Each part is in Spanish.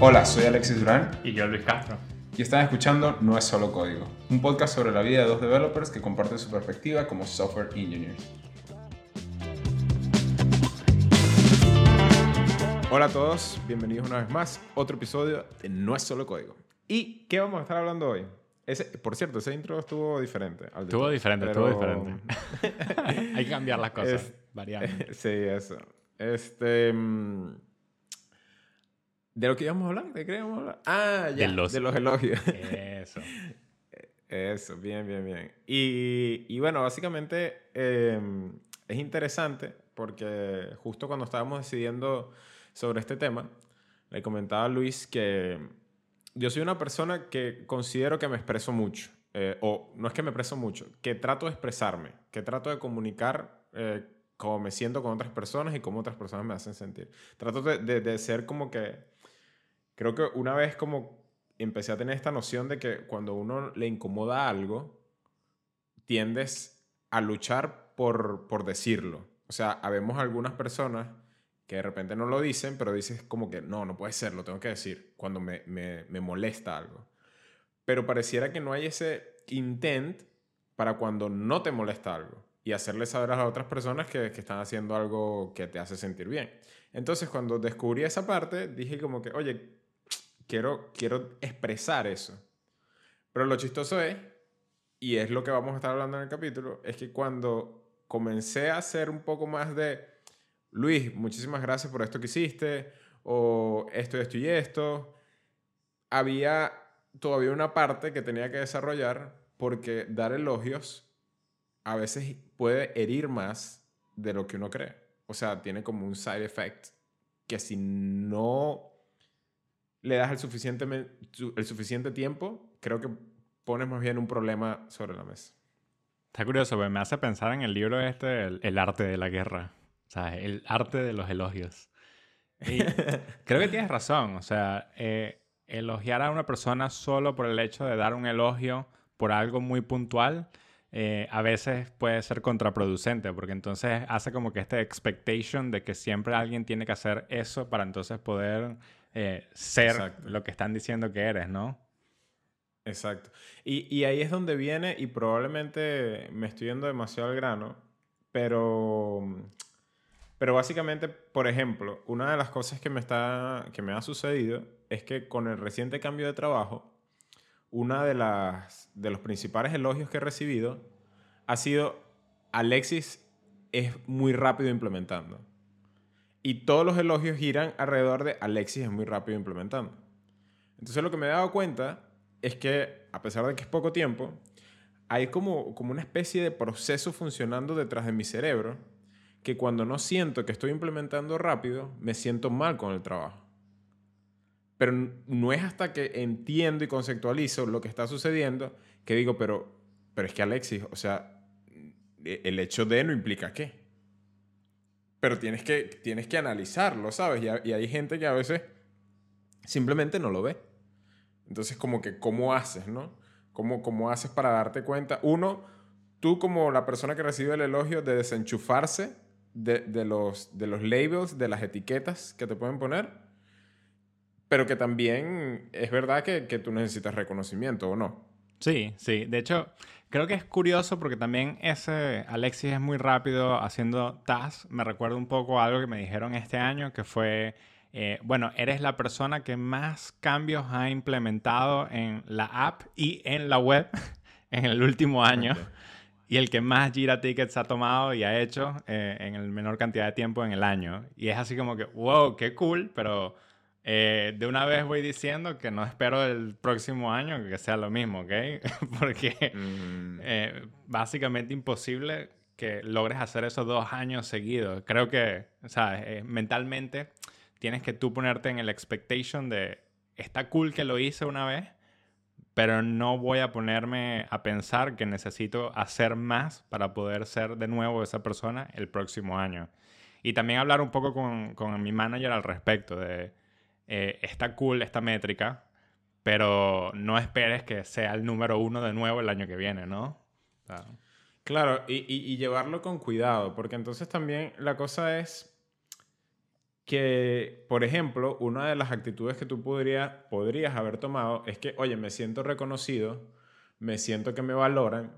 Hola, soy Alexis Durán Y yo, Luis Castro. y están escuchando No es solo código, un podcast sobre la vida de dos developers que comparten su perspectiva como software engineers. Hola a todos, bienvenidos una vez más a otro episodio de No es solo código. ¿Y qué vamos a estar hablando hoy? Ese, por cierto, ese intro estuvo diferente. Estuvo diferente, pero- estuvo diferente. Hay que cambiar las cosas, Es- variando. sí, eso. Este. ¿De lo que íbamos a hablar? ¿De qué íbamos a hablar? Ah, ya. De los- de los elogios. Eso. Eso, bien, bien, bien. Y, y bueno, básicamente eh, es interesante porque justo cuando estábamos decidiendo sobre este tema, le comentaba a Luis que yo soy una persona que considero que me expreso mucho. eh, o no es que me expreso mucho, que trato de expresarme, que trato de comunicar eh, cómo me siento con otras personas y cómo otras personas me hacen sentir. Trato de, de- de ser como que... Creo que una vez como empecé a tener esta noción de que cuando uno le incomoda algo, tiendes a luchar por, por decirlo. O sea, habemos algunas personas que de repente no lo dicen, pero dices como que no, no puede ser, lo tengo que decir cuando me, me, me molesta algo. Pero pareciera que no hay ese intent para cuando no te molesta algo y hacerle saber a las otras personas que, que están haciendo algo que te hace sentir bien. Entonces, cuando descubrí esa parte, dije como que, oye, quiero, quiero expresar eso. Pero lo chistoso es, y es lo que vamos a estar hablando en el capítulo, es que cuando comencé a hacer un poco más de, Luis, muchísimas gracias por esto que hiciste, o esto, esto y esto, había todavía una parte que tenía que desarrollar porque dar elogios a veces puede herir más de lo que uno cree. O sea, tiene como un side effect que si no le das el suficiente, el suficiente tiempo, creo que pones más bien un problema sobre la mesa. Está curioso, porque me hace pensar en el libro este, El, el arte de la guerra. O sea, el arte de los elogios. Y creo que tienes razón. O sea, eh, elogiar a una persona solo por el hecho de dar un elogio por algo muy puntual, eh, a veces puede ser contraproducente, porque entonces hace como que esta expectation de que siempre alguien tiene que hacer eso para entonces poder eh, ser Exacto. lo que están diciendo que eres, ¿no? Exacto. Y, y ahí es donde viene, y probablemente me estoy yendo demasiado al grano, pero, pero básicamente, por ejemplo, una de las cosas que me, está, que me ha sucedido es que con el reciente cambio de trabajo, una de, las, de los principales elogios que he recibido ha sido Alexis es muy rápido implementando. Y todos los elogios giran alrededor de Alexis es muy rápido implementando. Entonces lo que me he dado cuenta es que, a pesar de que es poco tiempo, hay como, como una especie de proceso funcionando detrás de mi cerebro que cuando no siento que estoy implementando rápido, me siento mal con el trabajo. Pero no es hasta que entiendo y conceptualizo lo que está sucediendo que digo, pero, pero es que Alexis, o sea, e- el hecho de no implica qué. Pero tienes que, tienes que analizarlo, ¿sabes? Y, ha- y hay gente que a veces simplemente no lo ve. Entonces, como que, ¿cómo haces, no? ¿Cómo, ¿Cómo haces para darte cuenta? Uno, tú como la persona que recibe el elogio de desenchufarse de, de los, de los labels, de las etiquetas que te pueden poner, pero que también es verdad que, que tú necesitas reconocimiento, ¿o no? Sí, sí. De hecho, creo que es curioso porque también ese Alexis es muy rápido haciendo tasks. Me recuerda un poco a algo que me dijeron este año, que fue, eh, bueno, eres la persona que más cambios ha implementado en la app y en la web en el último año. Ok. Y el que más Jira Tickets ha tomado y ha hecho eh, en el menor cantidad de tiempo en el año. Y es así como que, wow, qué cool, pero eh, de una vez voy diciendo que no espero el próximo año que sea lo mismo, ¿ok? Porque Mm, eh, básicamente imposible que logres hacer eso dos años seguidos. Creo que, ¿sabes? Eh, mentalmente tienes que tú ponerte en el expectation de, está cool que lo hice una vez, pero no voy a ponerme a pensar que necesito hacer más para poder ser de nuevo esa persona el próximo año. Y también hablar un poco con, con mi manager al respecto de, eh, está cool esta métrica, pero no esperes que sea el número uno de nuevo el año que viene, ¿no? Claro, y llevarlo con cuidado, porque entonces también la cosa es que, por ejemplo, una de las actitudes que tú podrías, podrías haber tomado es que, oye, me siento reconocido, me siento que me valoran,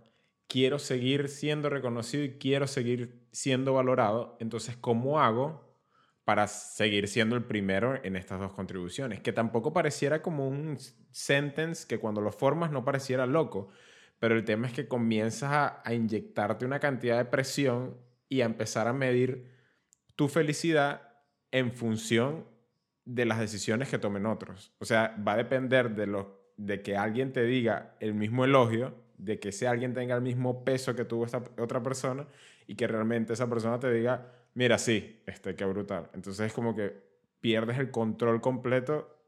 quiero seguir siendo reconocido y quiero seguir siendo valorado, entonces, ¿cómo hago para seguir siendo el primero en estas dos contribuciones? Que tampoco pareciera como un sentence que cuando lo formas no pareciera loco, pero el tema es que comienzas a, inyectarte una cantidad de presión y a empezar a medir tu felicidad en función de las decisiones que tomen otros. O sea, va a depender de, lo, de que alguien te diga el mismo elogio, de que ese alguien tenga el mismo peso que tuvo esta otra persona y que realmente esa persona te diga, mira, sí, este, qué brutal. Entonces es como que pierdes el control completo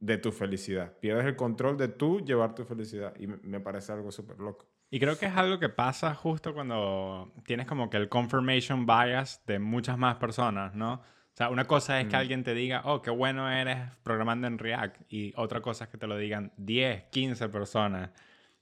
de tu felicidad. Pierdes el control de tú llevar tu felicidad. Y me parece algo súper loco. Y creo que es algo que pasa justo cuando tienes como que el confirmation bias de muchas más personas, ¿no? O sea, una cosa es que alguien te diga, oh, qué bueno eres programando en React. Y otra cosa es que te lo digan 10, 15 personas.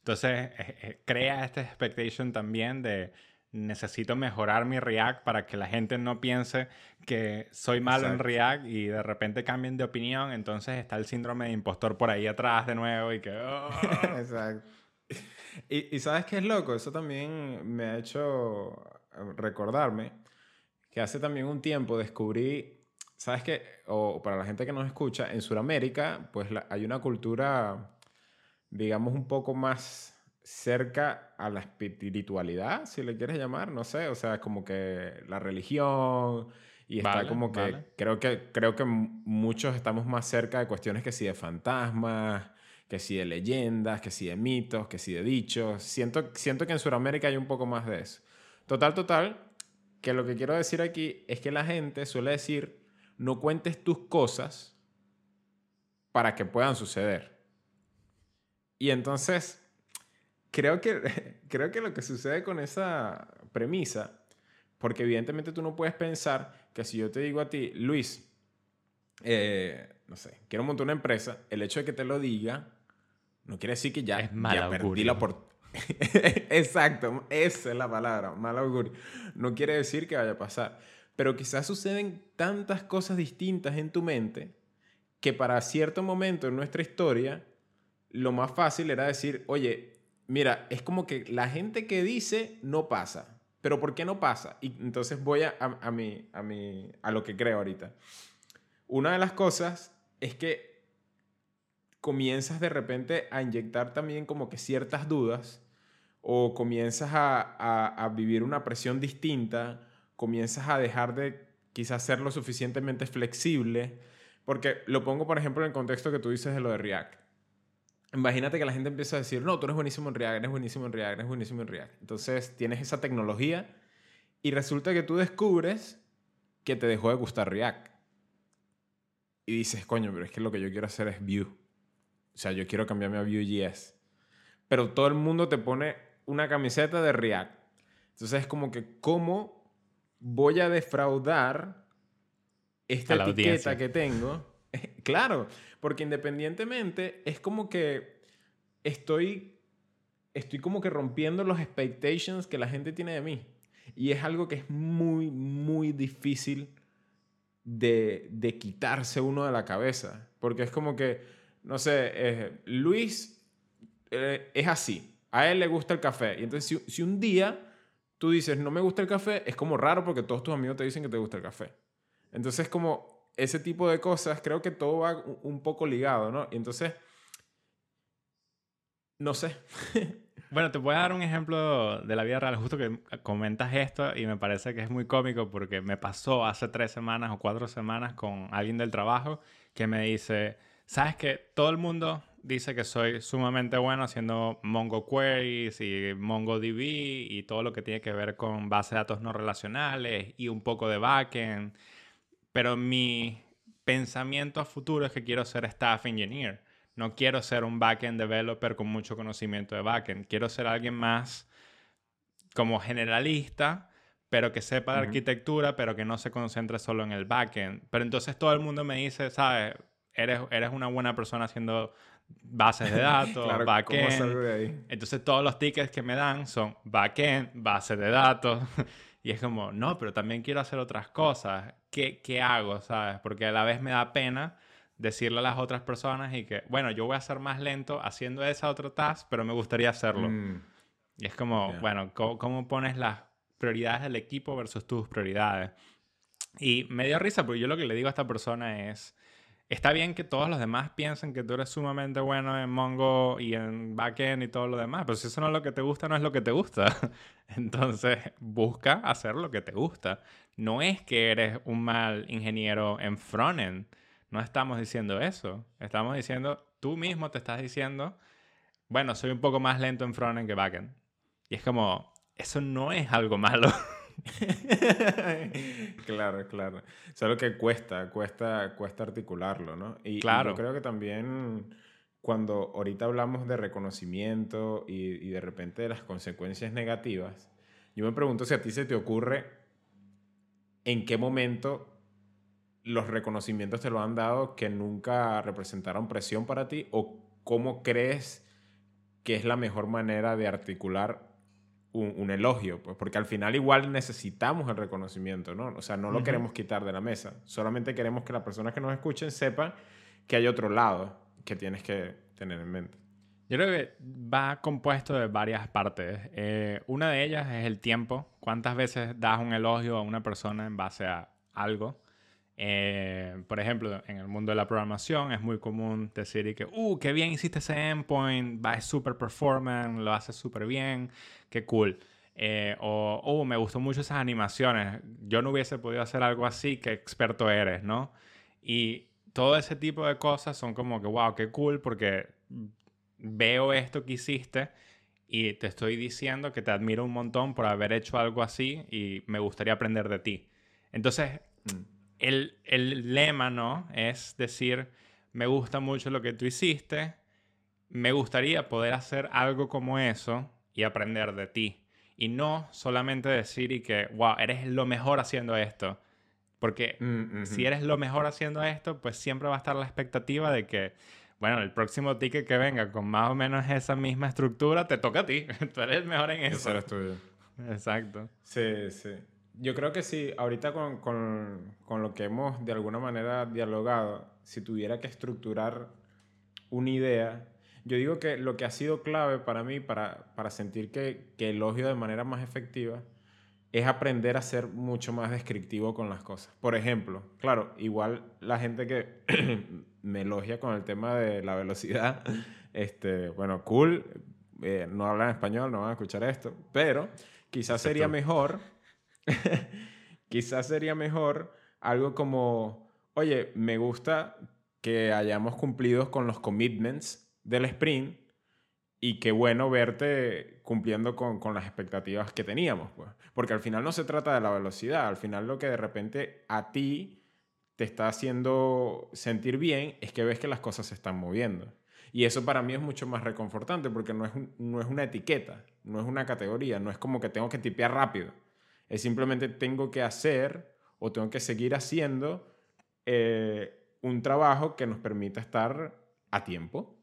Entonces, eh, eh, crea esta expectation también de necesito mejorar mi React para que la gente no piense que soy malo en React y de repente cambien de opinión. Entonces está el síndrome de impostor por ahí atrás de nuevo y que... Oh". Exacto. Y, y, sabes qué es loco, eso también me ha hecho recordarme que hace también un tiempo descubrí, ¿sabes qué? O para la gente que nos escucha, en Sudamérica, pues hay una cultura, digamos, un poco más cerca a la espiritualidad, si le quieres llamar, no sé, o sea, como que la religión y está como que creo que creo que muchos estamos más cerca de cuestiones que si de fantasmas, que si de leyendas, que si de mitos, que si de dichos. Siento siento que en Sudamérica hay un poco más de eso. Total, total, que lo que quiero decir aquí es que la gente suele decir, no cuentes tus cosas para que puedan suceder. Y entonces, creo que, creo que lo que sucede con esa premisa, porque evidentemente tú no puedes pensar que si yo te digo a ti, Luis, eh, no sé, quiero montar una empresa, el hecho de que te lo diga no quiere decir que ya, es ya perdí la oportunidad Exacto, esa es la palabra, mal augurio. No quiere decir que vaya a pasar, pero quizás suceden tantas cosas distintas en tu mente que para cierto momento en nuestra historia lo más fácil era decir, oye, mira, es como que la gente que dice no pasa, pero ¿por qué no pasa? Y entonces voy a, a, a, a, a lo que creo ahorita. Una de las cosas es que comienzas de repente a inyectar también como que ciertas dudas o comienzas a, vivir una presión distinta, comienzas a dejar de quizás ser lo suficientemente flexible, porque lo pongo por ejemplo en el contexto que tú dices de lo de React. Imagínate que la gente empieza a decir, no, tú eres buenísimo en React, eres buenísimo en React, eres buenísimo en React. Entonces tienes esa tecnología y resulta que tú descubres que te dejó de gustar React. Y dices, coño, pero es que lo que yo quiero hacer es Vue. O sea, yo quiero cambiarme a Vue.js. Pero todo el mundo te pone una camiseta de React. Entonces es como que, ¿cómo voy a defraudar esta etiqueta que tengo? Claro, porque independientemente es como que estoy, estoy como que rompiendo los expectations que la gente tiene de mí. Y es algo que es muy, muy difícil de, de quitarse uno de la cabeza. Porque es como que no sé, eh, Luis eh, es así, a él le gusta el café. Y entonces si, un día tú dices, no me gusta el café, es como raro porque todos tus amigos te dicen que te gusta el café. Entonces como ese tipo de cosas, creo que todo va un poco ligado, ¿no? Y entonces, no sé. Bueno, te voy a dar un ejemplo de la vida real, justo que comentas esto y me parece que es muy cómico porque me pasó hace tres semanas o cuatro semanas con alguien del trabajo que me dice, Sabes que todo el mundo dice que soy sumamente bueno haciendo Mongo y MongoDB y todo lo que tiene que ver con bases de datos no relacionales y un poco de backend. Pero mi pensamiento a futuro es que quiero ser staff engineer. No quiero ser un backend developer con mucho conocimiento de backend. Quiero ser alguien más como generalista, pero que sepa de arquitectura, pero que no se concentre solo en el backend. Pero entonces todo el mundo me dice, ¿sabes? eres, eres una buena persona haciendo bases de datos, claro, backend. Entonces todos los tickets que me dan son backend, base de datos. Y es como, no, pero también quiero hacer otras cosas. ¿Qué, qué hago, sabes? Porque a la vez me da pena decirle a las otras personas y que, bueno, yo voy a ser más lento haciendo esa otra task, pero me gustaría hacerlo. Mm, Y es como, bueno, ¿cómo, cómo pones las prioridades del equipo versus tus prioridades? Y me dio risa porque yo lo que le digo a esta persona es, está bien que todos los demás piensen que tú eres sumamente bueno en Mongo y en backend y todo lo demás, pero si eso no es lo que te gusta, no es lo que te gusta. Entonces, busca hacer lo que te gusta. No es que eres un mal ingeniero en frontend. No estamos diciendo eso. Estamos diciendo, tú mismo te estás diciendo, bueno, soy un poco más lento en frontend que backend. Y es como, eso no es algo malo. claro, claro. Solo que cuesta, cuesta, cuesta articularlo, ¿no? Y, y Claro. yo creo que también cuando ahorita hablamos de reconocimiento y, y de repente de las consecuencias negativas, yo me pregunto si a ti se te ocurre en qué momento los reconocimientos te lo han dado que nunca representaron presión para ti o cómo crees que es la mejor manera de articular un, un elogio, pues porque al final igual necesitamos el reconocimiento, ¿no? O sea, no lo queremos quitar de la mesa, solamente queremos que las personas que nos escuchen sepan que hay otro lado que tienes que tener en mente. Yo creo que va compuesto de varias partes. Eh, una de ellas es el tiempo. ¿Cuántas veces das un elogio a una persona en base a algo? Eh, por ejemplo, en el mundo de la programación es muy común decir que, uh, qué bien hiciste ese endpoint, va es super performance, lo haces súper bien, qué cool. Eh, o, oh, me gustó mucho esas animaciones, yo no hubiese podido hacer algo así, qué experto eres, ¿no? Y todo ese tipo de cosas son como que, wow, qué cool, porque veo esto que hiciste y te estoy diciendo que te admiro un montón por haber hecho algo así y me gustaría aprender de ti. Entonces, Mm. El, el lema, ¿no? Es decir, me gusta mucho lo que tú hiciste, me gustaría poder hacer algo como eso y aprender de ti. Y no solamente decir y que, wow, eres lo mejor haciendo esto. Porque Mm, si eres lo mejor haciendo esto, pues siempre va a estar la expectativa de que, bueno, el próximo ticket que venga con más o menos esa misma estructura, te toca a ti. Tú eres el mejor en Ese eso. eres tuyo. Exacto. Sí, sí. Yo creo que sí, ahorita con, con, con lo que hemos de alguna manera dialogado, si tuviera que estructurar una idea, yo digo que lo que ha sido clave para mí, para, para sentir que, que elogio de manera más efectiva, es aprender a ser mucho más descriptivo con las cosas. Por ejemplo, claro, igual la gente que me elogia con el tema de la velocidad, este, bueno, cool, eh, no hablan español, no van a escuchar esto, pero quizás sería mejor, quizás sería mejor algo como, oye, me gusta que hayamos cumplido con los commitments del sprint y qué bueno verte cumpliendo con, las expectativas que teníamos, pues. Porque al final no se trata de la velocidad, al final lo que de repente a ti te está haciendo sentir bien es que ves que las cosas se están moviendo. Y eso para mí es mucho más reconfortante porque no es, no es una etiqueta, no es una categoría, no es como que tengo que tipear rápido. Es simplemente tengo que hacer o tengo que seguir haciendo eh, un trabajo que nos permita estar a tiempo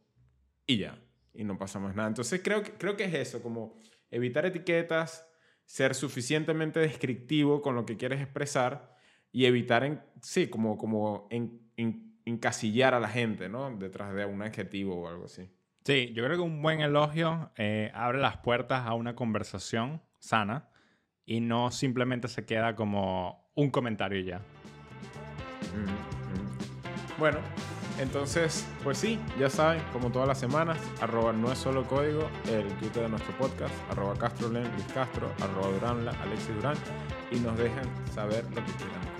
y ya. Y no pasa más nada. Entonces creo que, creo que es eso, como evitar etiquetas, ser suficientemente descriptivo con lo que quieres expresar y evitar, en, sí, como, como en- en- encasillar a la gente, ¿no? Detrás de un adjetivo o algo así. Sí, yo creo que un buen elogio eh, abre las puertas a una conversación sana y no simplemente se queda como un comentario y ya. Mm, mm. Bueno, entonces, pues sí, ya saben, como todas las semanas, arroba no es solo código, el Twitter de nuestro podcast, arroba castrolen, Luis Castro, arroba duranla, Alexis Durán, y nos dejan saber lo que quieran.